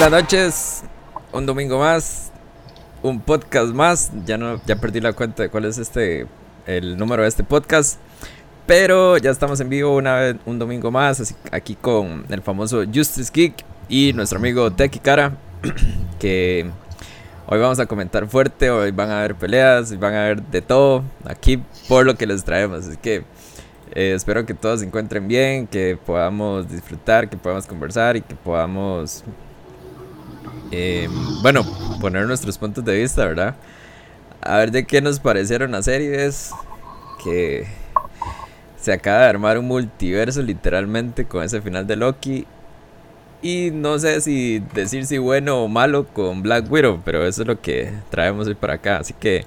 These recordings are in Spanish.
Buenas noches, un domingo más, un podcast más. Ya no, ya perdí la cuenta de cuál es este el número de este podcast. Pero ya estamos en vivo una vez, un domingo más, aquí con el famoso Justice Geek y nuestro amigo Teki Cara, que hoy vamos a comentar fuerte, hoy van a haber peleas, van a haber de todo aquí por lo que les traemos. Así que eh, espero que todos se encuentren bien, que podamos disfrutar, que podamos conversar y que podamos, eh, bueno, poner nuestros puntos de vista, ¿verdad? A ver de qué nos parecieron las series, que se acaba de armar un multiverso literalmente con ese final de Loki. Y no sé si decir si bueno o malo con Black Widow, pero eso es lo que traemos hoy para acá. Así que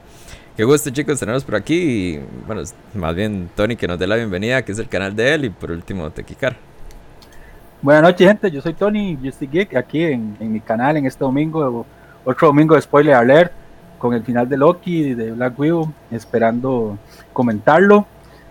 qué gusto chicos tenerlos por aquí. Y bueno, más bien Tony que nos dé la bienvenida, que es el canal de él. Y por último, Tequicar. Buenas noches gente, yo soy Tony Justy Geek aquí en, en, mi canal en este domingo, otro domingo de Spoiler Alert con el final de Loki de Black Widow, esperando comentarlo.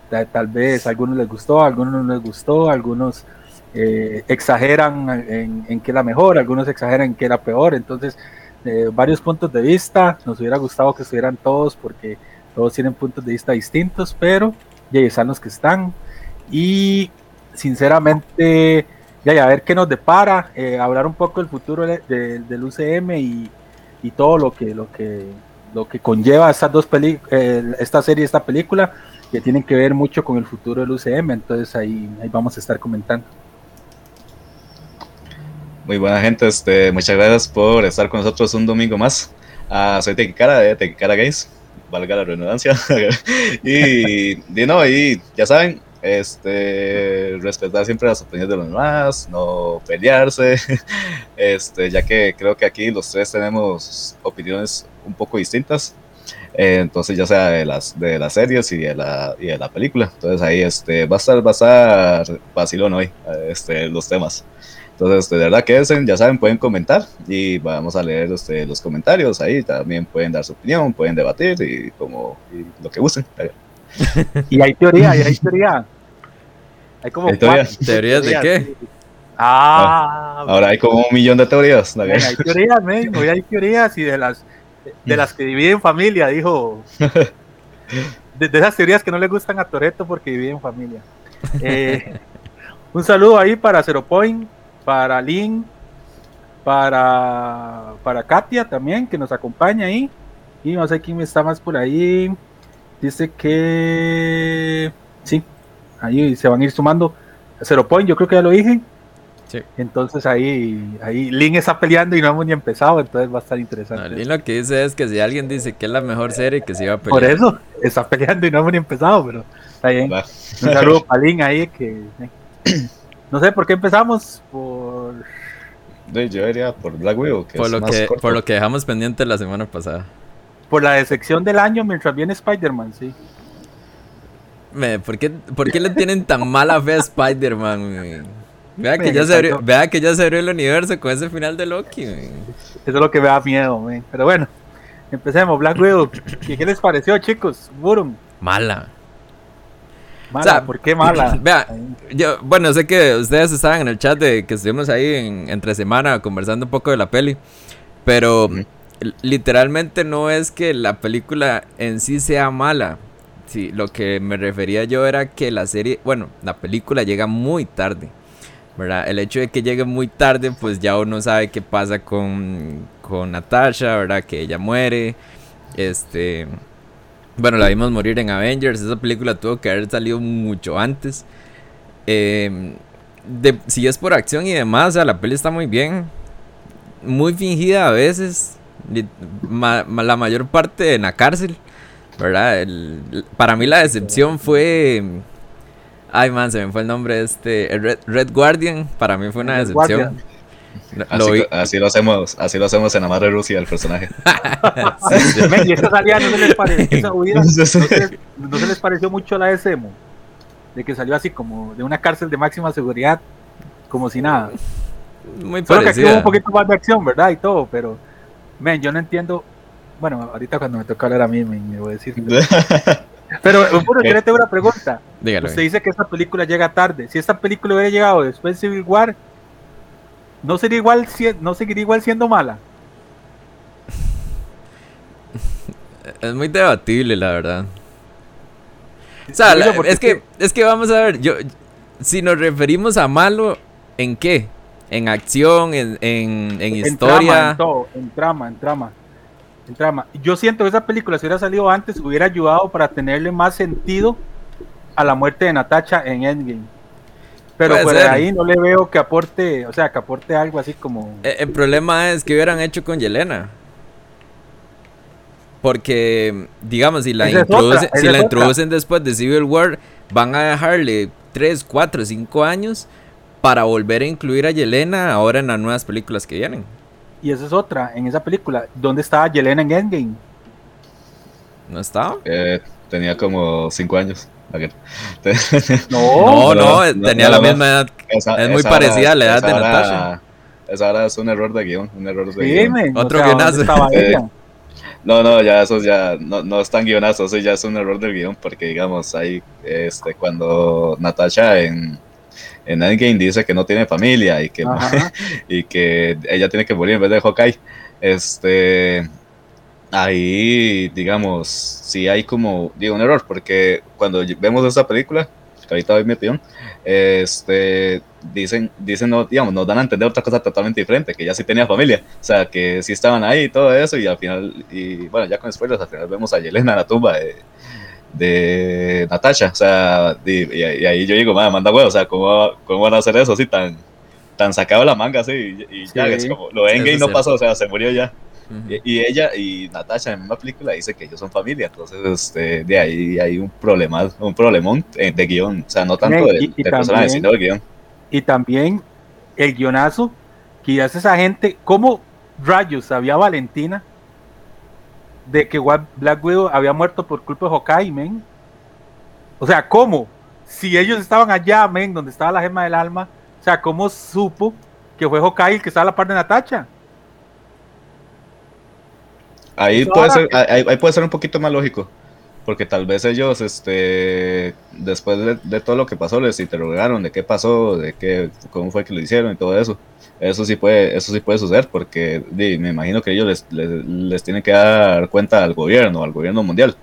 Tal vez a algunos les gustó, a algunos no les gustó, algunos eh, exageran en, en, que era mejor, algunos exageran en que era peor, entonces eh, varios puntos de vista, nos hubiera gustado que estuvieran todos porque todos tienen puntos de vista distintos, pero ya están los que están. Y sinceramente ya, a ver qué nos depara, eh, hablar un poco del futuro de, de, del UCM y, y, todo lo que, lo que, lo que conlleva estas dos eh, esta serie, esta película que tienen que ver mucho con el futuro del UCM, entonces ahí, ahí vamos a estar comentando. Muy buena gente, este, muchas gracias por estar con nosotros un domingo más. Uh, soy Tequicara de Tequicara Games, valga la redundancia. y, y, no, y ya saben, este, respetar siempre las opiniones de los demás, no pelearse, este, ya que creo que aquí los tres tenemos opiniones un poco distintas. Eh, entonces ya sea de las de las series y de la, y de la película entonces ahí este va a estar va a estar vacilón hoy este los temas entonces este, de verdad que ya saben pueden comentar y vamos a leer este, los comentarios ahí también pueden dar su opinión pueden debatir y como y lo que gusten y hay teoría y hay teoría hay como ¿Hay teorías? teorías de qué ah, ahora hay como un millón de teorías hay teorías men, hoy hay teorías y de las de las que dividen familia, dijo. De, de, esas teorías que no le gustan a Toreto porque dividen familia. Eh, un saludo ahí para Zero Point, para Lynn, para, para Katia también, que nos acompaña ahí. Y no sé quién está más por ahí. Dice que sí, ahí se van a ir sumando. Zero Point, yo creo que ya lo dije. Entonces ahí, ahí Link está peleando y no hemos ni empezado, entonces va a estar interesante. No, Link lo que dice es que si alguien dice que es la mejor serie, que se iba a pelear. Por eso, está peleando y no hemos ni empezado, pero está bien. Un saludo para Link ahí que... No sé por qué empezamos, por... Yo diría por Black Widow, que por, es lo más que, corto. por lo que dejamos pendiente la semana pasada. Por la decepción del año mientras viene Spider-Man, sí. Me, ¿por, qué, ¿Por qué le tienen tan mala fe a Spider-Man? Vea que, ya se abrió, vea que ya se abrió el universo con ese final de Loki. Man. Eso es lo que me da miedo, man. pero bueno, empecemos. Black Widow, ¿qué, qué les pareció, chicos? Burum. Mala. Mala, o sea, ¿por qué mala? Vea, yo, bueno, sé que ustedes estaban en el chat de que estuvimos ahí en, entre semana conversando un poco de la peli, pero mm. Literalmente no es que la película en sí sea mala. Sí, lo que me refería yo era que la serie, bueno, la película llega muy tarde. ¿verdad? El hecho de que llegue muy tarde, pues ya uno sabe qué pasa con, con Natasha, ¿verdad? Que ella muere. Este. Bueno, la vimos morir en Avengers. Esa película tuvo que haber salido mucho antes. Eh, de, si es por acción y demás, o sea, la peli está muy bien. Muy fingida a veces. Ma, ma, la mayor parte en la cárcel. ¿Verdad? El, para mí la decepción fue Ay, man, se me fue el nombre de este. Red, Red Guardian, para mí fue una Red decepción. Así lo, así, lo hacemos, así lo hacemos en la madre Rusia, el personaje. sí, sí. Y esta salida no se les pareció, no, se, no se les pareció mucho a la de Semo, de que salió así como de una cárcel de máxima seguridad, como si nada. Muy Solo parecida. que aquí hubo un poquito más de acción, ¿verdad? Y todo, pero, men, yo no entiendo. Bueno, ahorita cuando me toca hablar a mí, me, me voy a decir. Pero, bueno, yo le tengo una pregunta. Dígalo. Usted dice que esta película llega tarde. Si esta película hubiera llegado después de Civil War, ¿no sería igual, no seguiría igual siendo mala? Es muy debatible, la verdad. O sea, es que, es que vamos a ver, yo, si nos referimos a malo, ¿en qué? ¿En acción? ¿En, en, en historia? en, todo, en trama, en trama. En trama. Yo siento que esa película, si hubiera salido antes, hubiera ayudado para tenerle más sentido a la muerte de Natacha en Endgame. Pero por ahí no le veo que aporte, o sea, que aporte algo así como... El, el problema es que hubieran hecho con Yelena. Porque, digamos, si la, si la introducen después de Civil War, van a dejarle 3, 4, 5 años para volver a incluir a Yelena ahora en las nuevas películas que vienen. Y esa es otra, en esa película, ¿dónde estaba Yelena en Endgame? ¿No estaba? Eh, tenía como 5 años. no, no, tenía la misma edad. es muy parecida a la edad de Natasha. Esa ahora es un error de guion, un error de guion. Otro guionazo. No, no, ya eso ya no, no es tan guionazo, eso ya es un error del guion, porque digamos, ahí, este, cuando Natasha en, en Endgame dice que no tiene familia y que, y que ella tiene que morir en vez de Hawkeye, este, ahí, digamos, sí hay como, digo, un error, porque cuando vemos esa película, que ahorita voy mi opinión, este, dicen, dicen no, digamos, nos dan a entender otra cosa totalmente diferente, que ya sí tenía familia, o sea, que sí estaban ahí y todo eso, y al final, y bueno, ya con spoilers, al final vemos a Yelena en la tumba de, de Natasha, o sea, y, ahí yo digo, madre, manda huevo, o sea, ¿cómo, ¿cómo, van a hacer eso así tan, tan sacado la manga así? Y, ya, es como, lo y no pasó, o sea, se murió ya. y, ella y Natasha en una película dice que ellos son familia, entonces este, de ahí hay un problema, un problemón eh, de guion, o sea, no tanto de, de personajes, sino de guion y también el guionazo que hace esa gente, ¿cómo rayos sabía Valentina de que Black Widow había muerto por culpa de Hawkeye, men? O sea, ¿cómo? Si ellos estaban allá, men, donde estaba la gema del alma, o sea, ¿cómo supo que fue Hawkeye el que estaba a la par de Natacha? Ahí puede, ser, ahí puede ser un poquito más lógico porque tal vez ellos, este, después de, todo lo que pasó, les interrogaron de qué pasó, de qué, cómo fue que lo hicieron y todo eso. Eso sí puede, eso sí puede suceder, porque me imagino que ellos les, les, tienen que dar cuenta al gobierno, al gobierno mundial.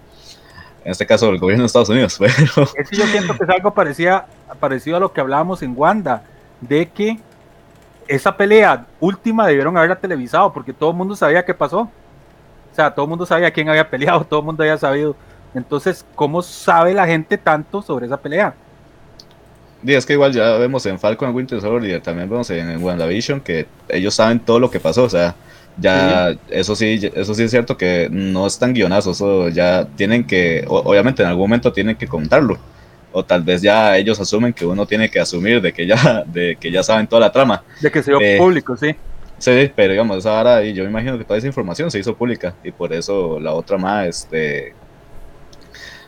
En este caso, el gobierno de Estados Unidos. Pero... Es que yo siento que es algo parecía, parecido a lo que hablábamos en Wanda, de que esa pelea última debieron haberla televisado, porque todo el mundo sabía qué pasó. O sea, todo el mundo sabía quién había peleado, todo el mundo había sabido entonces, ¿cómo sabe la gente tanto sobre esa pelea? Y es que igual ya vemos en Falcon Winter Soldier, también vemos en WandaVision que ellos saben todo lo que pasó, o sea, ya eso sí, eso sí es cierto que no están guionazos, o ya tienen que, obviamente en algún momento tienen que contarlo, o tal vez ya ellos asumen que uno tiene que asumir de que ya, de que ya saben toda la trama. De que se dio eh, público, sí. Sí, pero digamos, ahora y yo me imagino que toda esa información se hizo pública y por eso la otra más, este,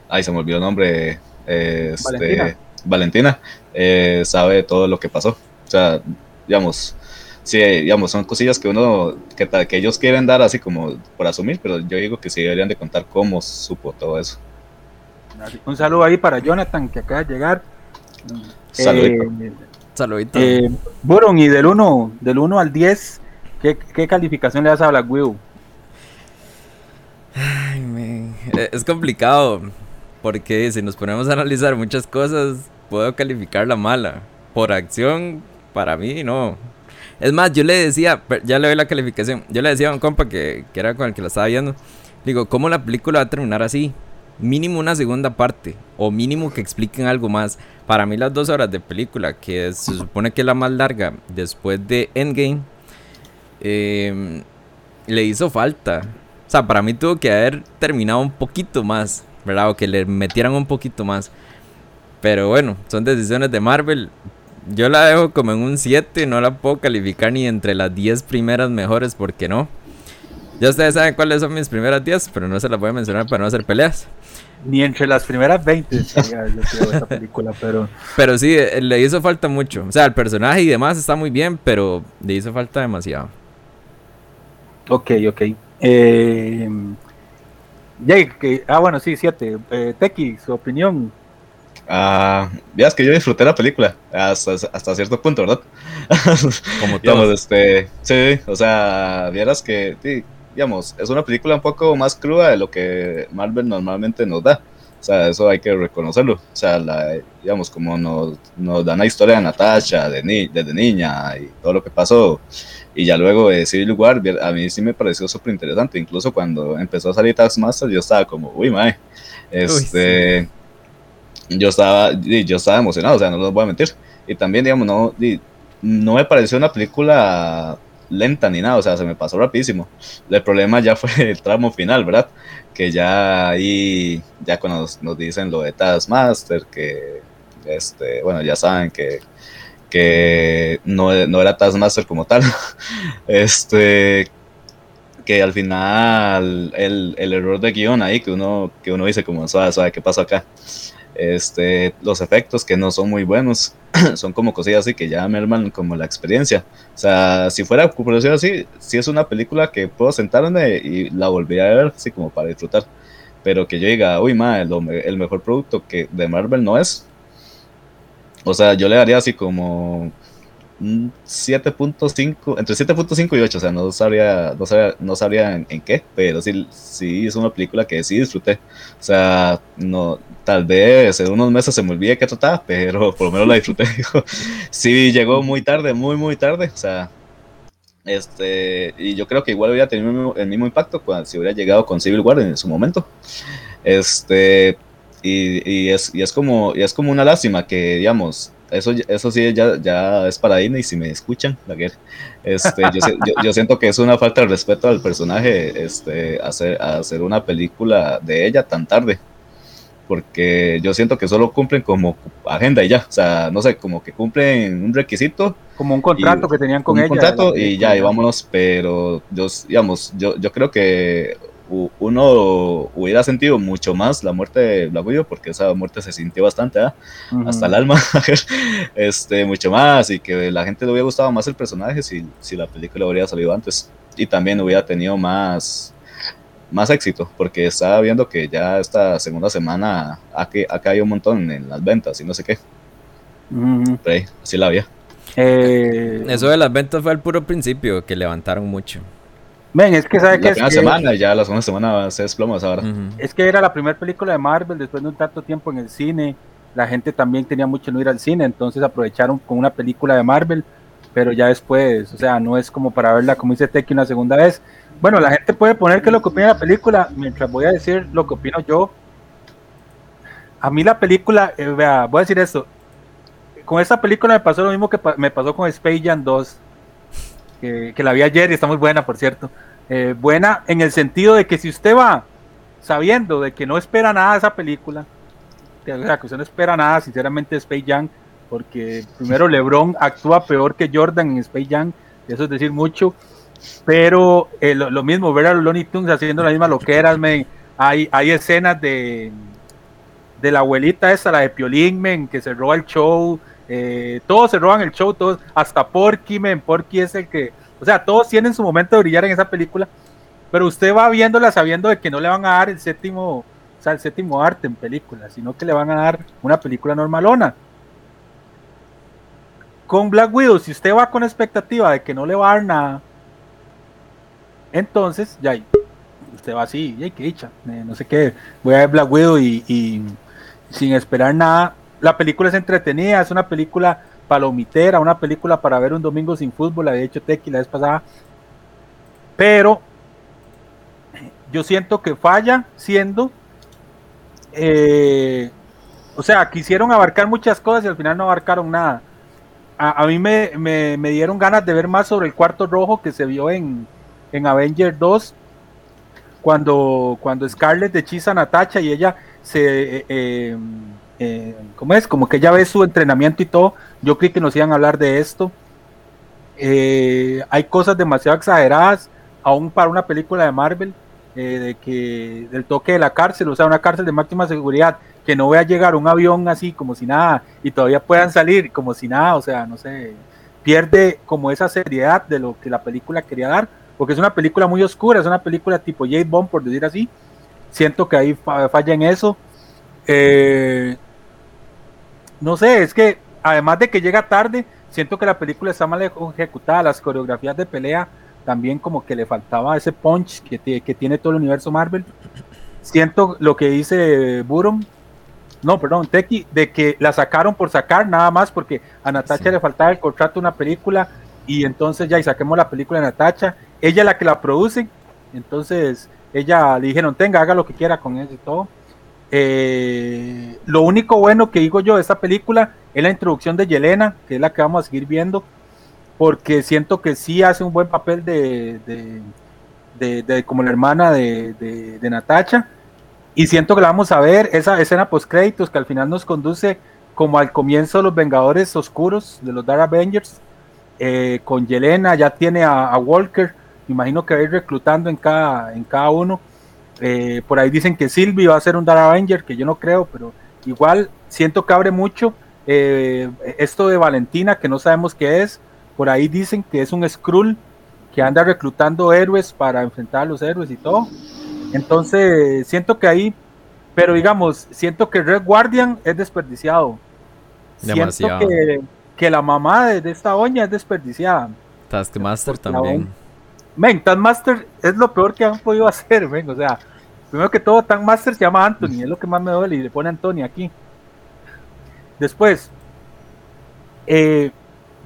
ay, se me olvidó el nombre, este, Valentina, eh, sabe todo lo que pasó. O sea, digamos, sí, digamos, son cosillas que uno, que, que ellos quieren dar así como por asumir, pero yo digo que sí deberían de contar cómo supo todo eso. Un saludo ahí para Jonathan, que acaba de llegar. Saludito. Eh, Saludito. Eh, Buron, y del 1 del 1 al 10, ¿qué, ¿qué, calificación le das a Black Widow? Ay, man. Es complicado. Porque si nos ponemos a analizar muchas cosas, puedo calificar la mala. Por acción, para mí no. Es más, yo le decía, ya le doy la calificación. Yo le decía a un compa que, que era con el que la estaba viendo. Digo, ¿cómo la película va a terminar así? Mínimo una segunda parte. O mínimo que expliquen algo más. Para mí las dos horas de película, que se supone que es la más larga después de Endgame, eh, le hizo falta. O sea, para mí tuvo que haber terminado un poquito más. ¿Verdad? O que le metieran un poquito más. Pero bueno, son decisiones de Marvel. Yo la dejo como en un 7, no la puedo calificar ni entre las 10 primeras mejores, porque no. Ya ustedes saben cuáles son mis primeras 10, pero no se las voy a mencionar para no hacer peleas. Ni entre las primeras 20 esta película, pero... Pero sí, eh, le hizo falta mucho. O sea, el personaje y demás está muy bien, pero le hizo falta demasiado. Ok, ok. Eh, que, ah, bueno, sí, siete. Eh, Teki, su opinión. Ah, ya es que yo disfruté la película hasta, hasta cierto punto, ¿verdad? Como digamos, este, sí, o sea, vieras que, digamos, es una película un poco más cruda de lo que Marvel normalmente nos da. O sea, eso hay que reconocerlo. O sea, la, digamos, como nos, nos dan la historia de Natasha de ni, desde niña y todo lo que pasó. Y ya luego de Civil War, a mí sí me pareció súper interesante. Incluso cuando empezó a salir Taskmaster, yo estaba como, uy, mae. Este, yo, estaba, yo estaba emocionado, o sea, no los voy a mentir. Y también, digamos, no, no me pareció una película lenta ni nada, o sea, se me pasó rapidísimo. El problema ya fue el tramo final, ¿verdad? Que ya ahí, ya cuando nos, dicen lo de Taskmaster, que, este, bueno, ya saben que, que no, no era Taskmaster como tal, este, que al final el, el, error de guion ahí, que uno, que uno dice como, ¿sabe, sabe qué pasó acá? Este, los efectos que no son muy buenos, son como cosillas así que ya merman como la experiencia. O sea, si fuera por decirlo así, si es una película que puedo sentarme y la volvería a ver así como para disfrutar. Pero que yo diga, uy, ma, el, el mejor producto que de Marvel no es. O sea, yo le daría así como 7.5, entre 7.5 y 8, o sea, no sabría, no sabría, no sabría en, qué, pero sí, sí es una película que sí disfruté. O sea, no, tal vez en unos meses se me olvide qué trataba, pero por lo menos la disfruté. sí llegó muy tarde, muy, muy tarde, o sea, este, y yo creo que igual hubiera tenido el mismo, impacto cuando, si hubiera llegado con Civil War en su momento. Este, y, y, es, y, es como, y es como una lástima que, digamos, eso, eso sí ya, ya es para Disney, si me escuchan, este, yo, yo, siento que es una falta de respeto al personaje este, hacer, hacer una película de ella tan tarde. Porque yo siento que solo cumplen como agenda y ya. O sea, no sé, como que cumplen un requisito. Como un contrato que tenían con ella. Un contrato y ya, y vámonos. Pero yo, digamos, yo, yo creo que uno hubiera sentido mucho más la muerte de Black Widow, porque esa muerte se sintió bastante, ¿eh? hasta el alma, este, mucho más, y que la gente le hubiera gustado más el personaje si, si la película hubiera salido antes, y también hubiera tenido más, más éxito, porque estaba viendo que ya esta segunda semana ha, ha caído un montón en las ventas y no sé qué. así la había. Eh, Eso de las ventas fue al puro principio, que levantaron mucho. Ven, es que sabe que la primera semana, ya la segunda semana se desploma ahora. Es que era la primera película de Marvel después de un tanto tiempo en el cine. La gente también tenía mucho no ir al cine, entonces aprovecharon con una película de Marvel, pero ya después, o sea, no es como para verla, como dice Teki, una segunda vez. Bueno, la gente puede poner que lo que opina la película, mientras voy a decir lo que opino yo. A mí la película, eh, vea, voy a decir esto. Con esta película me pasó lo mismo que me pasó con Space Jam 2 que, la vi ayer y está muy buena, por cierto. Eh, buena en el sentido de que si usted va sabiendo de que no espera nada de esa película, que, que usted no espera nada, sinceramente, Space Jam, porque primero LeBron actúa peor que Jordan en Space Jam, eso es decir mucho, pero eh, lo, mismo, ver a los Looney Tunes haciendo la misma loquera, me, hay, hay escenas de, de la abuelita esa, la de Piolín, men, que se roba el show, eh, todos se roban el show, todos, hasta Porky, men, Porky es el que, o sea, todos tienen su momento de brillar en esa película, pero usted va viéndola sabiendo de que no le van a dar el séptimo, o sea, el séptimo arte en película, sino que le van a dar una película normalona. Con Black Widow, si usted va con expectativa de que no le va a dar nada, entonces, ya, usted va así, y qué dicha, eh, no sé qué, voy a ver Black Widow y sin esperar nada, la película es entretenida, es una película palomitera, una película para ver un domingo sin fútbol, la había hecho Tequi la vez pasada. Pero yo siento que falla siendo, eh, o sea, quisieron abarcar muchas cosas y al final no abarcaron nada. A, mí me, dieron ganas de ver más sobre el cuarto rojo que se vio en, en Avenger 2, cuando, cuando Scarlett hechiza a Natacha y ella se... Eh, eh, eh, ¿cómo es? Como que ya ve su entrenamiento y todo. Yo creí que nos iban a hablar de esto. Eh, hay cosas demasiado exageradas, aún para una película de Marvel, eh, de que del toque de la cárcel, o sea, una cárcel de máxima seguridad, que no vea llegar un avión así como si nada y todavía puedan salir como si nada, o sea, no sé, pierde como esa seriedad de lo que la película quería dar, porque es una película muy oscura, es una película tipo Jade Bond, por decir así. Siento que ahí falla en eso. Eh, no sé, es que además de que llega tarde, siento que la película está mal ejecutada, las coreografías de pelea también como que le faltaba ese punch que, que tiene todo el universo Marvel. Siento lo que dice Burum, no, perdón, Teki, de que la sacaron por sacar nada más porque a Natacha le faltaba el contrato de una película y entonces ya y saquemos la película de Natacha, ella es la que la produce, entonces ella le dijeron, tenga, haga lo que quiera con eso y todo. Eh, lo único bueno que digo yo de esta película es la introducción de Yelena, que es la que vamos a seguir viendo, porque siento que sí hace un buen papel de, como la hermana de, Natacha, y siento que la vamos a ver, esa escena post créditos que al final nos conduce como al comienzo de los Vengadores Oscuros, de los Dark Avengers, eh, con Yelena, ya tiene a, Walker, imagino que va a ir reclutando en cada, en cada uno. Eh, por ahí dicen que Sylvie va a ser un Dark Avenger, que yo no creo, pero igual siento que abre mucho. Eh, esto de Valentina, que no sabemos qué es, por ahí dicen que es un Skrull que anda reclutando héroes para enfrentar a los héroes y todo. Entonces, siento que ahí, pero digamos, siento que Red Guardian es desperdiciado. Siento que, que, la mamá de, esta oña es desperdiciada. Taskmaster también. Men, Taskmaster es lo peor que han podido hacer, men. O sea, primero que todo, Taskmaster se llama Anthony, es lo que más me duele y le pone Anthony aquí. Después, eh,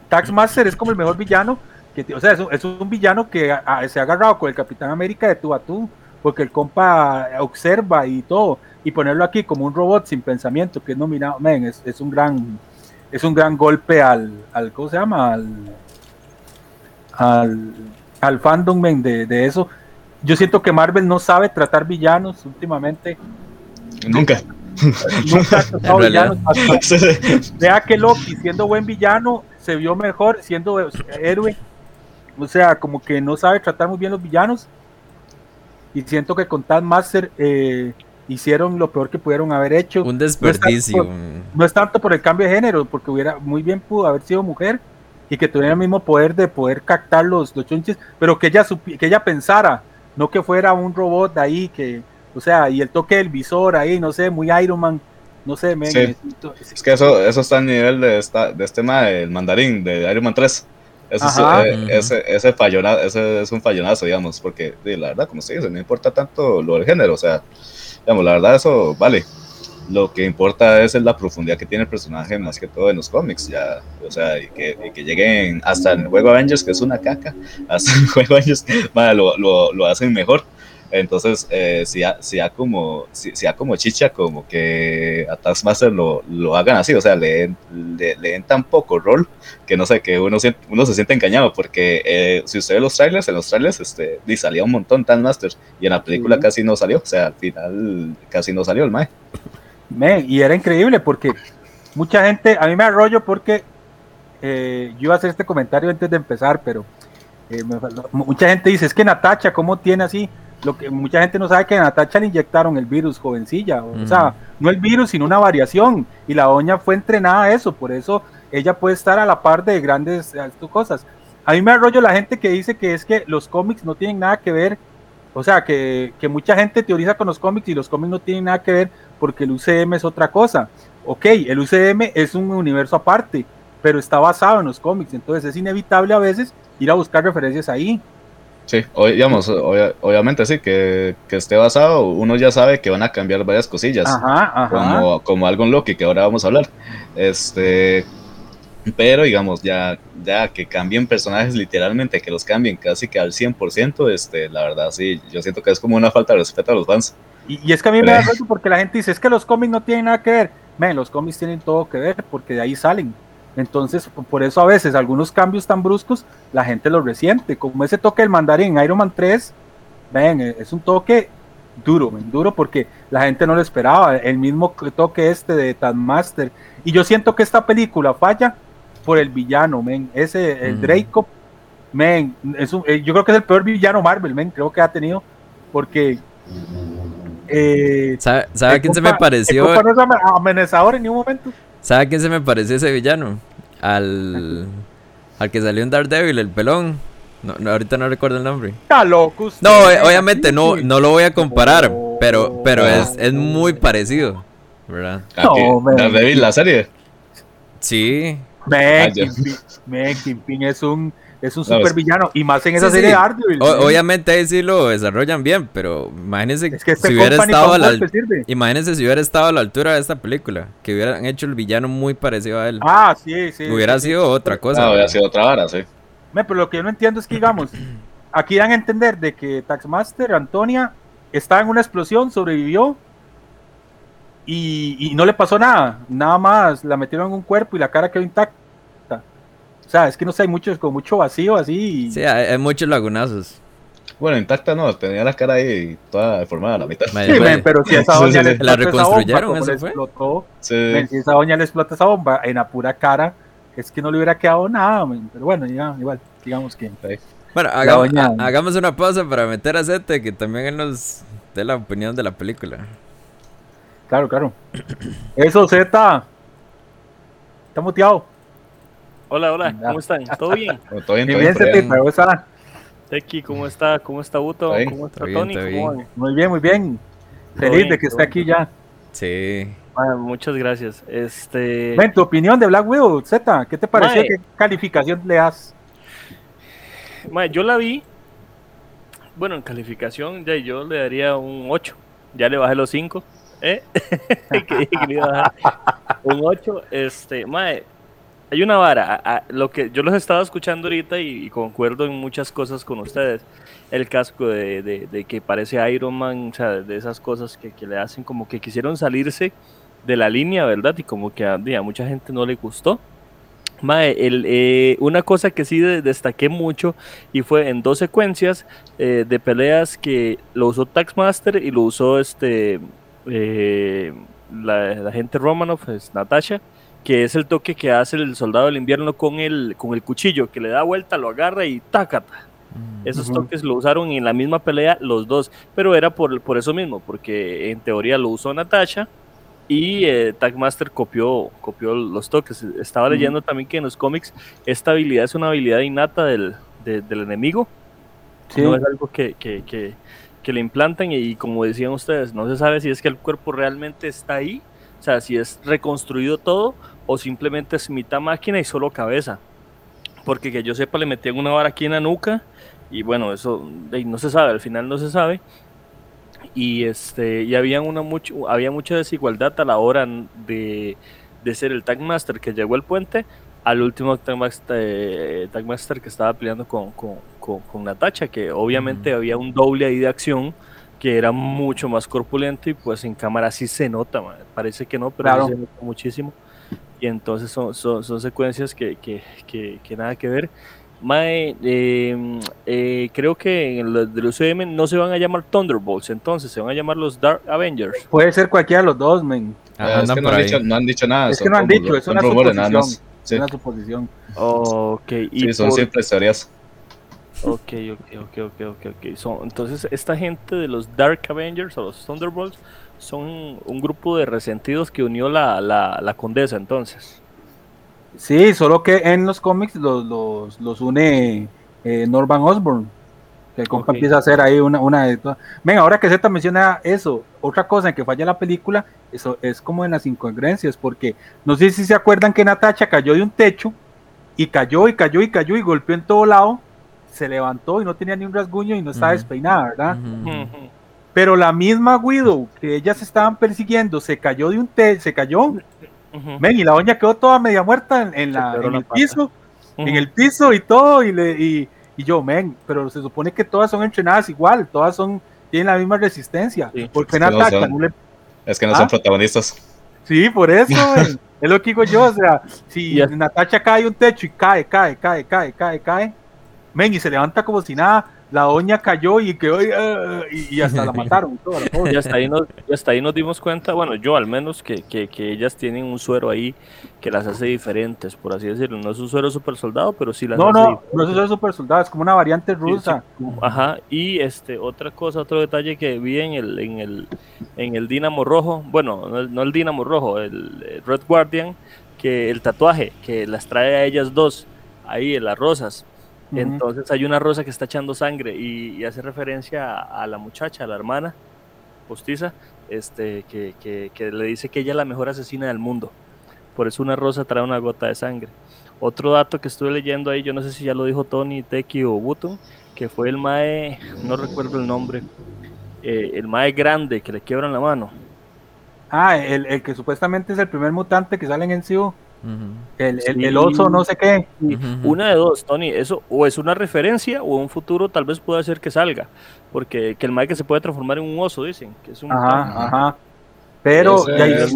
Taskmaster es como el mejor villano. O sea, es un, villano que se ha agarrado con el Capitán América de tú a tú, porque el compa observa y todo. Y ponerlo aquí como un robot sin pensamiento, que es nominado, men, es, un gran es un gran golpe al, al ¿cómo se llama? Al, al, al fandom de, de, eso. Yo siento que Marvel no sabe tratar villanos últimamente. Nunca. Nunca ha tratado villanos. vea que Loki, siendo buen villano, se vio mejor siendo héroe. O sea, como que no sabe tratar muy bien los villanos. Y siento que con Taskmaster eh, hicieron lo peor que pudieron haber hecho. Un desperdicio. No es, tanto por, el cambio de género, porque hubiera muy bien pudo haber sido mujer y que tuviera el mismo poder de poder captar los, los chunches, pero que ella, que ella pensara, no que fuera un robot ahí que, o sea, y el toque del visor ahí, no sé, muy Iron Man, no sé, es que eso, eso está a nivel de, esta, de este tema del mandarín, de Iron Man 3. Eso eh, ese, ese, ese es un fallonazo, digamos, porque la verdad, como se dice, no importa tanto lo del género, o sea, digamos, la verdad eso vale. Lo que importa es la profundidad que tiene el personaje más que todo en los cómics, ya, o sea, y que, que lleguen hasta el juego Avengers, que es una caca, hasta el juego Avengers, lo, lo, lo hacen mejor. Entonces, eh, si, ha, si, como, si, como chicha, como que a Taskmaster lo, lo hagan así, o sea, le, le, den tan poco rol que no sé, que uno, uno se siente engañado, porque eh, si usted ve los trailers, en los trailers este, salía un montón Taskmaster y en la película casi no salió, o sea, al final casi no salió el Mae. Y era increíble porque mucha gente, a mí me arroyo porque eh, yo iba a hacer este comentario antes de empezar, pero mucha gente dice, es que Natacha, ¿cómo tiene así? lo que mucha gente no sabe que a Natacha le inyectaron el virus jovencilla, o, sea, no el virus, sino una variación, y la doña fue entrenada a eso, por eso ella puede estar a la par de grandes cosas. A mí me arroyo la gente que dice que es que los cómics no tienen nada que ver, o sea, que, que mucha gente teoriza con los cómics y los cómics no tienen nada que ver porque el UCM es otra cosa. Ok, el UCM es un universo aparte, pero está basado en los cómics, entonces es inevitable a veces ir a buscar referencias ahí. Sí, digamos, obviamente sí, que, esté basado, uno ya sabe que van a cambiar varias cosillas, Como, como algo en Loki, que ahora vamos a hablar. Este, pero digamos, ya, ya que cambien personajes literalmente, que los cambien casi que al 100%, este, la verdad sí, yo siento que es como una falta de respeto a los fans. Y, es que a mí me da razón porque la gente dice, es que los cómics no tienen nada que ver. Men, los cómics tienen todo que ver porque de ahí salen. Entonces, por eso a veces algunos cambios tan bruscos la gente los resiente, como ese toque del mandarín en Iron Man 3, ven, eh, es un toque duro, duro porque la gente no lo esperaba, el mismo toque este de Taskmaster. Y yo siento que esta película falla por el villano, men, ese, el Draco, men, es un, eh, yo creo que es el peor villano Marvel, men, creo que ha tenido, porque... Eh, ¿Sabe, a quién se me pareció? amenazador en ningún momento. ¿Sabe a quién se me pareció ese villano? Al. Al que salió en Daredevil, el pelón. No, ahorita no recuerdo el nombre. Está loco. No, eh, obviamente no, no lo voy a comparar, pero, pero es, es muy parecido, ¿verdad? No, Daredevil, la serie. Sí. Men, Ah, Kingpin es un, es un super villano. Y más en esa Sí, serie sí. de Daredevil. O- obviamente ahí sí lo desarrollan bien, pero imagínense es que este si hubiera estado a la imagínense si hubiera estado a la altura de esta película, que hubieran hecho el villano muy parecido a él. Ah, sí, sí. hubiera sí, sido otra cosa. Ah, hubiera sido otra vara, sí. Men, pero lo que yo no entiendo es que, digamos, aquí dan a entender de que Taxmaster, Antonia, estaba en una explosión, sobrevivió y, y no le pasó nada. Nada más la metieron en un cuerpo y la cara quedó intacta. O sea, es que no sé, hay mucho, con mucho vacío así. y- Sí, hay, hay muchos lagunazos. Bueno, intacta no, tenía la cara ahí toda deformada a la mitad. Sí, pero si esa doña sí, le sí. ¿La explota esa bomba, reconstruyeron, eso explotó, Sí. men, si esa doña le explota esa bomba en la pura cara, es que no le hubiera quedado nada, pero bueno, ya, igual, digamos que... Bueno, hagamos, doña- ha- hagamos una pausa para meter a Zete, que también él nos dé la opinión de la película. Claro, claro. Eso, Z. Está muteado. Hola, hola. ¿cómo están? ¿Todo bien? Todo bien, todo bien, pero esa- Teki, ¿cómo está? ¿Cómo está Uto? Está bien. ¿Cómo está Está bien, Tony? está ¿Cómo bien. van? Muy bien, muy bien. Feliz bien, de que esté aquí ya. Sí. Ah, muchas gracias. Este, Ven, tu opinión de Black Widow, Z. ¿Qué te pareció? Mae. ¿Qué calificación le das? mae, yo la vi. Bueno, en calificación, ya yo le daría un 8. Ya le bajé los 5. ¿Eh? Que dije que le iba a bajar un 8. Este, mae, hay una vara. a- a- lo que yo los estaba escuchando ahorita y, y concuerdo en muchas cosas con ustedes. El casco de, de- de que parece Iron Man, o sea, de esas cosas que, que le hacen como que quisieron salirse de la línea, ¿verdad? Y como que a, a mucha gente no le gustó. Mae, el, eh, una cosa que sí de- destaqué mucho y fue en dos secuencias eh, de peleas que lo usó Taxmaster y lo usó este eh, la, la gente Romanoff, es Natasha, que es el toque que hace el soldado del invierno con el, con el cuchillo, que le da vuelta, lo agarra y tácata. Esos Ujú. toques lo usaron en la misma pelea los dos, pero era por, por eso mismo, porque en teoría lo usó Natasha y eh, Tagmaster copió, copió los toques. Estaba leyendo también que en los cómics esta habilidad es una habilidad innata del, de- del enemigo, Sí. no es algo que, que- que- que le implantan y, como decían ustedes, no se sabe si es que el cuerpo realmente está ahí, o sea, si es reconstruido todo o simplemente es mitad máquina y solo cabeza. Porque que yo sepa, le metían una vara aquí en la nuca y bueno, eso no se sabe, al final no se sabe. Y este y había una mucho había mucha desigualdad a la hora de, de ser el Tagmaster que llegó al puente al último Tagmaster, eh, Tagmaster que estaba peleando con, con, con, con Natacha, que obviamente había un doble ahí de acción que era mucho más corpulento y pues en cámara sí se nota, ma, parece que no, pero sí Claro. se nota muchísimo. Y entonces son, son, son secuencias que, que, que, que nada que ver. Mae, eh, eh, creo que en los del UCM no se van a llamar Thunderbolts, entonces se van a llamar los Dark Avengers. Puede ser cualquiera de los dos, men. Ah, Ah, es que no han, dicho, no han dicho nada. Es que no han dicho, es una suposición. Sí, Es una suposición. Ok, y sí, son por- simples teorías. Ok, ok, ok, ok, ok, ok. Son, entonces, esta gente de los Dark Avengers o los Thunderbolts son un grupo de resentidos que unió la, la, la condesa, entonces. Sí, solo que en los cómics los, los, los une eh, Norman Osborn. Que el compa empieza a hacer ahí una, una de todas. Ven, ahora que Z menciona eso, otra cosa en que falla la película, eso es como en las incongruencias, porque no sé si se acuerdan que Natacha cayó de un techo y cayó y cayó y cayó y golpeó en todo lado, se levantó y no tenía ni un rasguño y no estaba despeinada, ¿verdad? Pero la misma Widow que ellas estaban persiguiendo se cayó de un techo, se cayó, ven, y la doña quedó toda media muerta en, en la, en el pata. piso en el piso y todo, y, le, y, y yo, men, pero se supone que todas son entrenadas igual, todas son, tienen la misma resistencia. Sí. Porque Es que no le- Es que no ¿Ah? son protagonistas. Sí, por eso, men, es lo que digo yo, o sea, si Y es- Natacha cae de un techo y cae, cae, cae, cae, cae, cae, men, y se levanta como si nada, la doña cayó y quedó, y, ah, y, y hasta la mataron. la pobre. Y hasta ahí, nos, y hasta ahí nos dimos cuenta, bueno, yo al menos, que, que, que ellas tienen un suero ahí que las hace diferentes, por así decirlo. No es un suero super soldado, pero sí las No, hace no, diferentes. no es eso super soldado, es como una variante rusa. sí. Ajá, y este otra cosa, otro detalle que vi en el en el en el Dínamo Rojo, bueno, no el, no el Dínamo Rojo, el, Red Guardian, que el tatuaje que las trae a ellas dos ahí en las rosas. Entonces hay una rosa que está echando sangre y, y hace referencia a, a la muchacha, a la hermana postiza, este, que, que, que le dice que ella es la mejor asesina del mundo. por eso una rosa trae una gota de sangre. Otro dato que estuve leyendo ahí, yo no sé si ya lo dijo Tony, Teki o Button, que fue el Mae, no recuerdo el nombre, eh, el Mae grande que le quiebran la mano. Ah, el, el que supuestamente es el primer mutante que sale en el CIO. El, el, Sí. el oso no sé qué. Una de dos, Tony, eso o es una referencia o en un futuro tal vez pueda ser que salga, porque que el que se puede transformar en un oso, dicen, que es un. Ajá, ajá. Pero, Ese ya- es-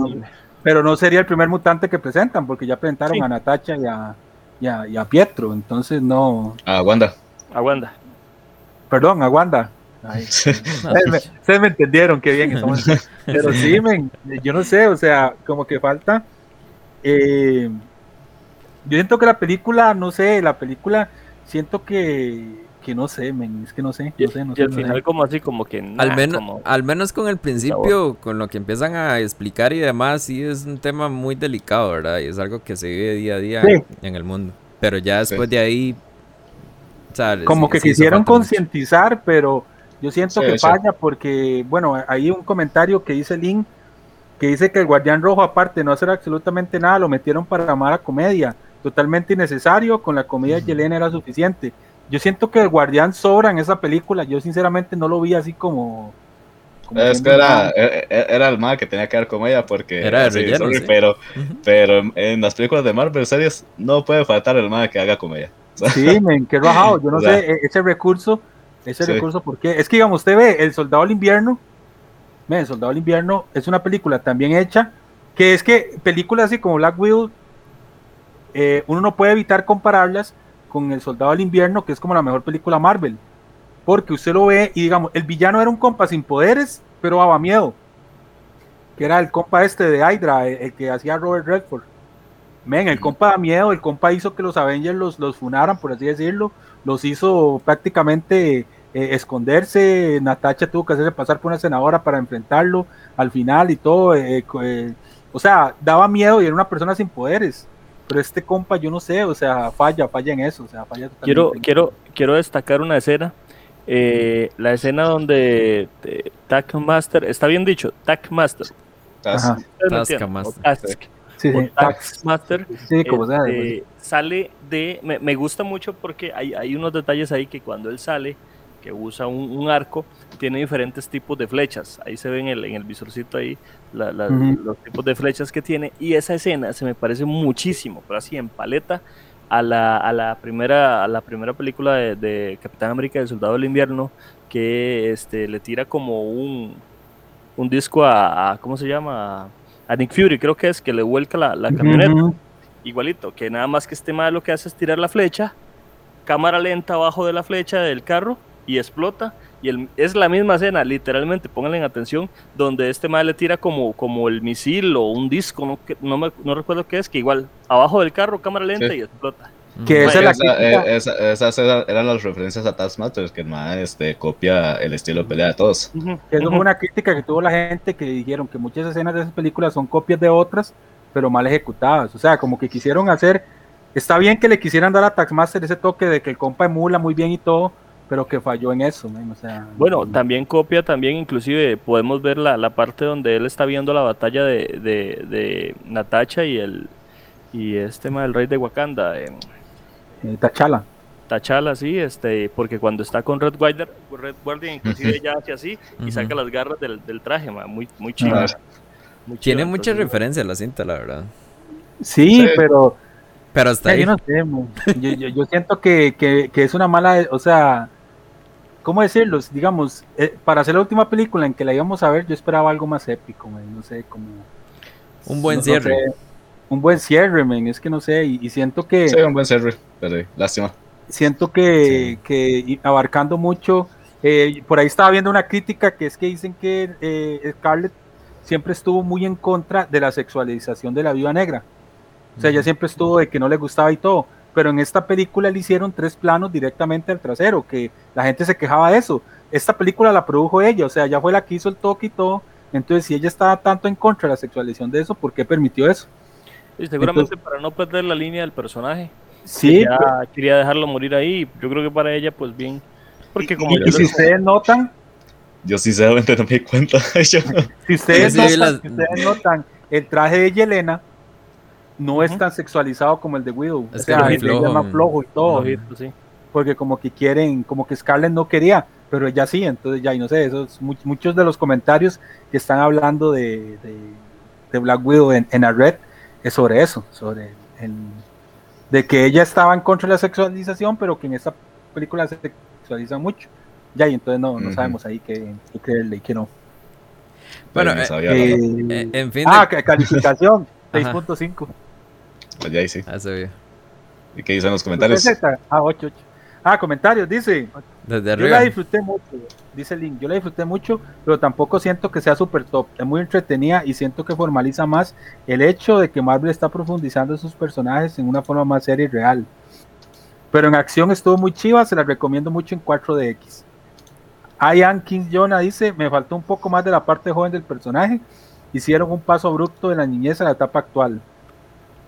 pero no sería el primer mutante que presentan, porque ya presentaron Sí. a Natacha y a, y, a, y a Pietro. Entonces no. Ah, Wanda. Aguanta. Perdón, a Wanda. Ay, ustedes, me, entendieron, qué bien. estamos- Pero sí, men, yo no sé, o sea, como que falta. Eh, yo siento que la película, no sé, la película, siento que, que no sé, men, es que no sé, no sé, no y sé. al no sé. final como así, como que... Al menos, como- al menos con el principio, con lo que empiezan a explicar y demás, sí es un tema muy delicado, ¿verdad? Y es algo que se vive día a día Sí. en el mundo. Pero ya después Sí. de ahí, como sí- que quisieron concientizar, pero yo siento Sí, que sí. falla porque, bueno, hay un comentario que dice Link que dice que el Guardián Rojo, aparte de no hacer absolutamente nada, lo metieron para amar a comedia, totalmente innecesario, con la comedia de Yelena era suficiente. Yo siento que el Guardián sobra en esa película, yo sinceramente no lo vi así como... como Es que era, e- e- era el mal que tenía que ver con ella porque Era de sí, relleno, sorry, sí. pero, Ujú. pero en las películas de Marvel series no puede faltar el mal que haga comedia. Sí, men, qué rajado. Yo no O sea, sé, e- ese recurso, ese sí. recurso, ¿por qué? Es que, digamos, usted ve El Soldado del Invierno, El Soldado del Invierno es una película también hecha, que es que películas así como Black Widow, eh, uno no puede evitar compararlas con El Soldado del Invierno, que es como la mejor película Marvel. Porque usted lo ve y, digamos, el villano era un compa sin poderes, pero daba miedo. Que era el compa este de Hydra, el, el que hacía Robert Redford. Men, el Ujú. compa da miedo, el compa hizo que los Avengers los, los funaran, por así decirlo, los hizo prácticamente eh, esconderse, Natacha tuvo que hacerse pasar por una senadora para enfrentarlo al final y todo, eh, co- eh, o sea, daba miedo y era una persona sin poderes, pero este compa yo no sé, o sea, falla, falla en eso, o sea, falla Quiero, totalmente. quiero, quiero destacar una escena. eh, la escena donde eh, Taskmaster, está bien dicho. Taskmaster. O Task, Sí, tax, Taskmaster, sí, como sea, este, sale de. Me, me gusta mucho porque hay, hay unos detalles ahí que cuando él sale, que usa un, un arco, tiene diferentes tipos de flechas. Ahí se ve en el, en el visorcito ahí la- la- Ujú. los tipos de flechas que tiene. Y esa escena se me parece muchísimo, pero así en paleta. A la, a la primera a la primera película de, de Capitán América del Soldado del Invierno que este le tira como un, un disco a, a- ¿cómo se llama? a Nick Fury creo que es que le vuelca la, la camioneta igualito, que nada más que este mal lo que hace es tirar la flecha, cámara lenta abajo de la flecha del carro y explota. Y el, es la misma escena, literalmente, pónganle en atención, donde este mal le tira como, como el misil o un disco, no, que- no, me- no recuerdo qué es, que igual, abajo del carro, cámara lenta Sí. y explota. Que esa la Esa- eh, esa- esas eran las referencias a Taskmaster, que el man este, copia el estilo de pelea de todos. Eso fue una crítica que tuvo la gente que dijeron que muchas escenas de esas películas son copias de otras, pero mal ejecutadas. O sea, como que quisieron hacer. Está bien que le quisieran dar a Taxmaster ese toque de que el compa emula muy bien y todo, pero que falló en eso. men, O sea, Bueno, también copia, también inclusive podemos ver la, la parte donde él está viendo la batalla de, de, de Natacha y el y este ma, el rey de Wakanda, eh, eh, T'Challa. T'Challa, sí, este, porque cuando está con Red Guardian, Red Guardian inclusive ella hace así y saca las garras del, del traje, ma, muy, muy chido. Ah. muy Tiene chido, mucha entonces, referencia la cinta, la verdad. Sí, Sí. pero Pero hasta Ya, ahí. yo no sé, yo, yo- yo siento que, que- que es una mala, o sea, ¿cómo decirlo? Digamos, eh, para hacer la última película en que la íbamos a ver, yo esperaba algo más épico, men, no sé, como... Un buen no- no cierre. sé, un buen cierre, men, es que no sé, y, y siento que... Sí, un buen server, pero lástima. siento que, que y- abarcando mucho, eh, por ahí estaba viendo una crítica que es que dicen que eh, Scarlett siempre estuvo muy en contra de la sexualización de la viuda negra. O sea, ella siempre estuvo de que no le gustaba y todo. Pero en esta película le hicieron tres planos directamente al trasero, que la gente se quejaba de eso. Esta película la produjo ella, o sea, ella fue la que hizo el toque y todo. Entonces, si ella estaba tanto en contra de la sexualización de eso, ¿por qué permitió eso? Y seguramente para no perder la línea del personaje, Sí, ya quería dejarlo morir ahí. Yo creo que para ella, pues bien, porque como y, y lo- si ustedes notan, Yo sinceramente no me di cuenta. Si ustedes, notan, las- si ustedes notan el traje de Yelena, no es tan sexualizado como el de Widow. Es o que sea, es flojo, más mm. flojo y todo. Flojito, sí. porque como que quieren, como que Scarlett no quería, pero ella sí, entonces ya, y no sé, esos, mu- muchos de los comentarios que están hablando de, de, de Black Widow en, en la red es sobre eso, sobre el, de que ella estaba en contra de la sexualización, pero que en esta película se sexualiza mucho. Ya, y entonces no, sabemos ahí qué, qué creerle y qué no. Bueno, Pues, eh, Eh, Eh, en fin, ah, de... ca- calificación, Ajá. 6.5. pues ya ahí sí. Ah, se vio. ¿Y qué dicen los comentarios? Ah, 8, 8. Ah, comentarios, dice. Desde Yo arriba. la disfruté mucho, dice Link, yo la disfruté mucho, pero tampoco siento que sea super top, es muy entretenida y siento que formaliza más el hecho de que Marvel está profundizando en sus personajes en una forma más seria y real. Pero en acción estuvo muy chiva, se la recomiendo mucho en 4DX. Ian King Jonah dice, me faltó un poco más de la parte joven del personaje, hicieron un paso abrupto de la niñez a la etapa actual.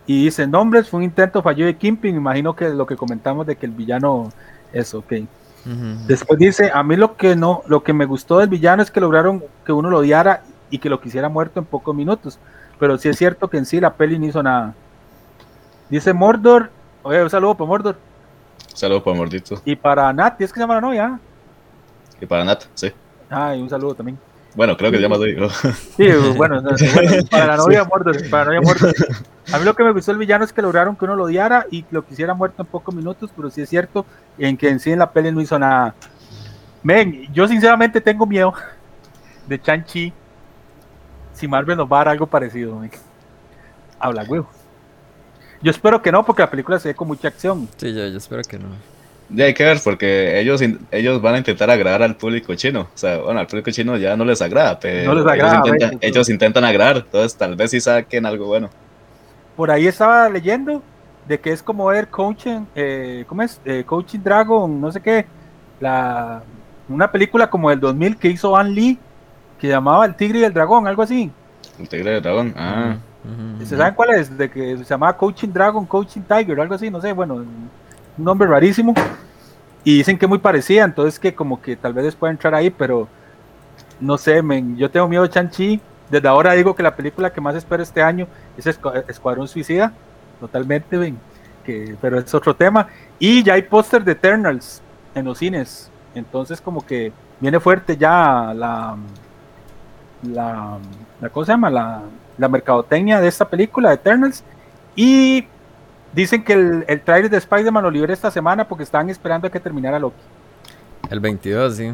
Y dice, nombres, fue un intento fallido de Kimping, imagino que lo que comentamos de que el villano es ok. Después dice, a mí lo que no, lo que me gustó del villano es que lograron que uno lo odiara y que lo quisiera muerto en pocos minutos. Pero sí es cierto que en sí la peli no hizo nada. Dice Mordor, oye, un saludo para Mordor. Saludo para Mordito. Y para Nat, ¿es que se llama la novia? Y para Nat, sí. Ah, y un saludo también. Bueno, creo que se llama. ¿no? Sí, bueno, no, bueno, para la novia Mordor, para la novia Mordor. A mí lo que me gustó del villano es que lograron que uno lo odiara y lo quisiera muerto en pocos minutos, pero sí es cierto en que en sí en la peli no hizo nada. Men, yo sinceramente tengo miedo de Chan-Chi si Marvel nos va a dar algo parecido, men. Habla, huevo. Yo espero que no, porque la película se ve con mucha acción. Sí, yo, yo espero que no. Ya hay que ver, porque ellos, ellos van a intentar agradar al público chino. O sea, bueno, al público chino ya no les agrada, pero No les agrada, ellos, intentan, ¿ves? ellos intentan agradar. Entonces, tal vez sí saquen algo bueno. Por ahí estaba leyendo de que es como ver Coaching, eh, ¿cómo es? Eh, Coaching Dragon, no sé qué. La, una película como del 2000 que hizo Van Lee, que llamaba El Tigre y el Dragón, algo así. El tigre de dragón. Ah, ¿Se saben cuál es? De que se llamaba Coaching Dragon, Coaching Tiger, algo así, no sé, bueno, un nombre rarísimo. Y dicen que muy parecida, entonces que como que tal vez pueda entrar ahí, pero no sé, men, yo tengo miedo de Chanchi. Desde ahora digo que la película que más espero este año es Escu- Escuadrón Suicida, totalmente, ven, que, pero es otro tema. Y ya hay póster de Eternals en los cines, entonces como que viene fuerte ya la, la, la ¿cómo se llama? La, la mercadotecnia de esta película, Eternals. Y dicen que el, el trailer de Spider-Man lo libera esta semana porque estaban esperando a que terminara Loki. El 22, sí.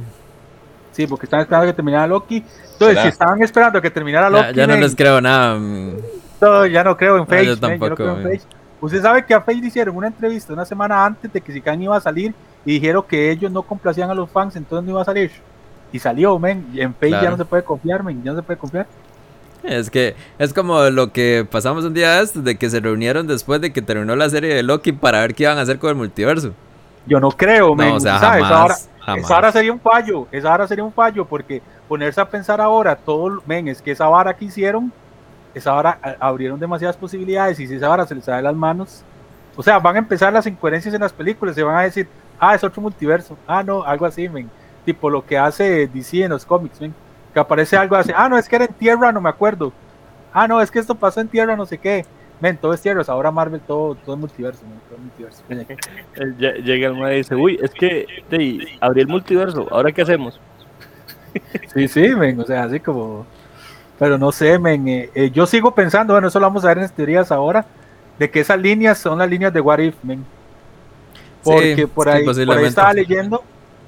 Sí, porque estaban esperando a que terminara Loki. Entonces, ¿Será? si estaban esperando a que terminara Loki, Ya, ya no les creo nada. mm. no, ya no creo en No, Face. yo men, yo no tampoco, creo en men. Face. Usted sabe que a Face hicieron una entrevista una semana antes de que Sican iba a salir y dijeron que ellos no complacían a los fans, entonces no iba a salir. Y salió, men. En Face ya no se puede confiar, men. Ya no se puede confiar. Es que es como lo que pasamos un día este, de que se reunieron después de que terminó la serie de Loki para ver qué iban a hacer con el multiverso. Yo no creo. No, o sea, jamás. esa hora- jamás. Esa hora sería un fallo, esa hora sería un fallo, porque ponerse a pensar ahora, todo, men, es que esa vara que hicieron, esa vara abrieron demasiadas posibilidades y si esa vara se les sale de las manos, o sea, van a empezar las incoherencias en las películas, se van a decir, ah, es otro multiverso, ah, no, algo así, men, tipo lo que hace DC en los cómics, men, que aparece algo así, ah, no, es que era en Tierra, no me acuerdo, ah, no, es que esto pasó en Tierra, no sé qué, men, todo es Tierra, ahora Marvel, todo, todo es multiverso, men, todo es multiverso. Llega el mae y dice, uy, es que de, abrí el multiverso, ¿ahora qué hacemos? Sí, sí, men, o sea, así como. Pero no sé, men, eh, eh, yo sigo pensando, bueno, eso lo vamos a ver en teorías ahora, de que esas líneas son las líneas de What If, men. Porque Sí, por, sí, ahí, por ahí estaba leyendo,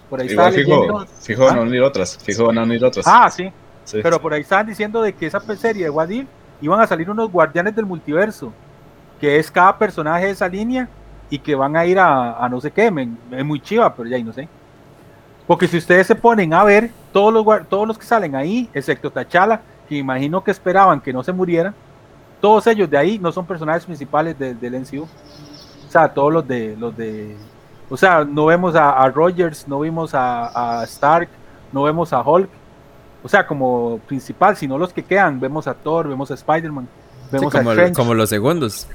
por ahí igual fijo, leyendo. fijo van ¿Ah? a unir otras. Fijo van a unir otras. Ah, sí, Sí. pero por ahí estaban diciendo de que esa serie de What If iban a salir unos guardianes del multiverso, que es cada personaje de esa línea y que van a ir a, a no sé qué, es muy chiva, pero ya ahí no sé. Porque si ustedes se ponen a ver, todos los, todos los que salen ahí, excepto T'Challa, que imagino que esperaban que no se muriera, todos ellos de ahí no son personajes principales de- del MCU. O sea, todos los de los de o sea, no vemos a, a Rogers, no vimos a, a Stark, no vemos a Hulk. O sea, como principal, sino los que quedan, vemos a Thor, vemos a Spider-Man, Sí, vemos como, a el- como los segundos.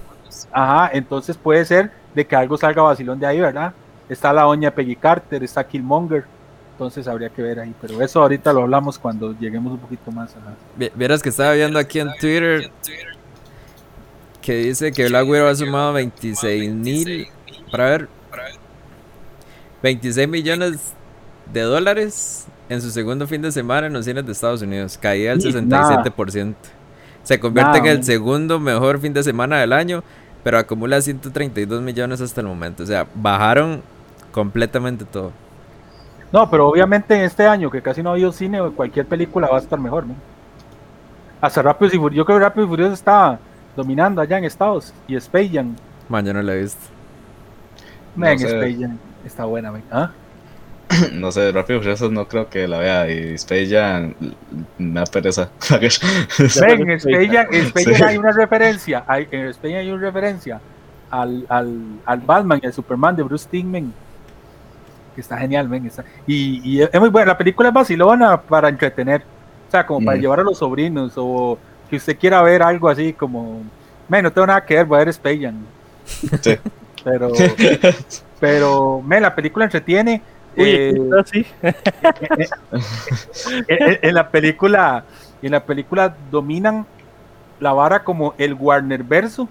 Ajá, entonces puede ser de que algo salga vacilón de ahí, ¿verdad? Está la doña Peggy Carter, está Killmonger. Entonces habría que ver ahí, pero eso ahorita lo hablamos cuando lleguemos un poquito más a... Vieras que estaba viendo aquí en Twitter que dice que Black Widow ha sumado 26 mil, para ver, 26 millones de dólares en su segundo fin de semana en los cines de Estados Unidos. Caía al Y 67%. Se convierte en el man. segundo mejor fin de semana del año, pero acumula 132 millones hasta el momento. O sea, bajaron completamente todo. No, pero obviamente en este año que casi no ha habido cine, cualquier película va a estar mejor, ¿no? Hasta Rápidos y Furiosos, yo creo que Rápidos y Furiosos está dominando allá en Estados y Space Jam, Man, yo no lo he visto. sé. Space Jam está buena. ¿Ah? No sé, Rápido y Furiosos no creo que la vea. Y Space Jam me da pereza. Ven, en Space Jam, en Space Jam Sí. hay una referencia, hay, en Space Jam hay una referencia al, al, al Batman y al Superman de Bruce Timm, men, que está genial, men, está- y, y es muy buena, la película es vacilona para entretener, o sea, como para Mm. llevar a los sobrinos, o que usted quiera ver algo así como, men, no tengo nada que ver, voy a ver Space Jam, Sí. pero, pero, men, la película entretiene, eh, así. en, en la película en la película dominan la vara como el Warner verso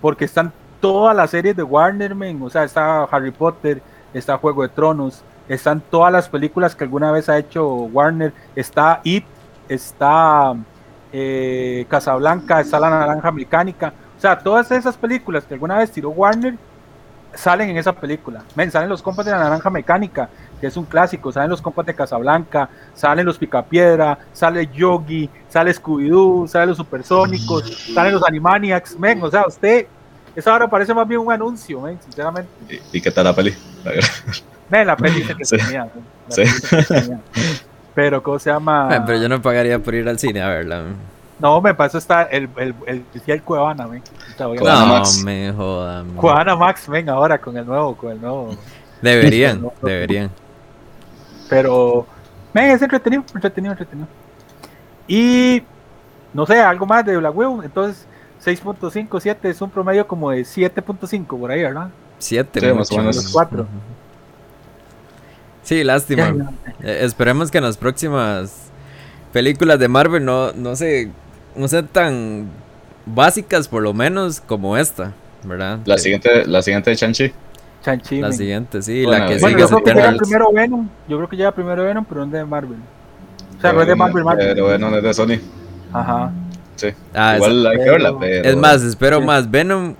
porque están todas las series de Warner men, o sea está Harry Potter está Juego de Tronos están todas las películas que alguna vez ha hecho Warner. Está It está eh, Casablanca está la Naranja Mecánica. O sea todas esas películas que alguna vez tiró Warner salen en esa película. Men, salen los compas de la Naranja Mecánica, que es un clásico, salen los compas de Casablanca, salen los Picapiedra, sale Yogi, sale Scooby-Doo, salen los Supersónicos, salen los Animaniacs, men, o sea, usted, esa ahora parece más bien un anuncio, men, sinceramente. ¿Y, y qué tal la peli? Men, la peli se Sí. la Sí. Pero, ¿cómo se llama? Man, pero yo no pagaría por ir al cine a verla. No, me pasó está el, el, el, el Cuevana, men. Cuevana No Max. me jodan. man. Cuevana Max, ven, ahora con el nuevo, con el nuevo. Deberían, deberían. Pero, men, es entretenido, entretenido, entretenido. Y, no sé, algo más de Black Widow. Entonces, 6.5, 7 es un promedio como de 7.5 por ahí, ¿verdad? Siete, Sí, más mucho. o menos. Los cuatro. Ujú. Sí, lástima. Ya, ya. Eh, esperemos que en las próximas películas de Marvel no, no se no sean tan básicas por lo menos como esta, ¿verdad? La Que- siguiente, la siguiente de Chanchi. Chanchi, la siguiente, sí, Bueno, la que Bueno, sigue yo es creo que llega Eternals. primero Venom. Yo creo que llega primero Venom, pero no es de Marvel. O sea, no es de Marvel, Marvel. Pero bueno, no es de Sony. Ajá. Sí. Ah, es- Igual hay que verla, pero. es más, espero sí. más Venom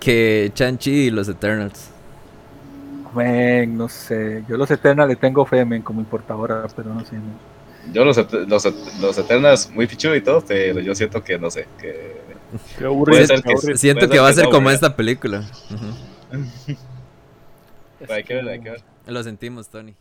que Chanchi y los Eternals. Men, no sé. Yo los Eternals le tengo fe, men, como importadora, pero no sé. men. Yo los, los, los Eternals muy pichu y todo, pero yo siento que no sé. Que... Qué aburrido. Puede ser qué que- aburrido. Siento puede que ser va a ser como esta película. Ujú. Hay que ver, hay que ver. Lo sentimos, Tony.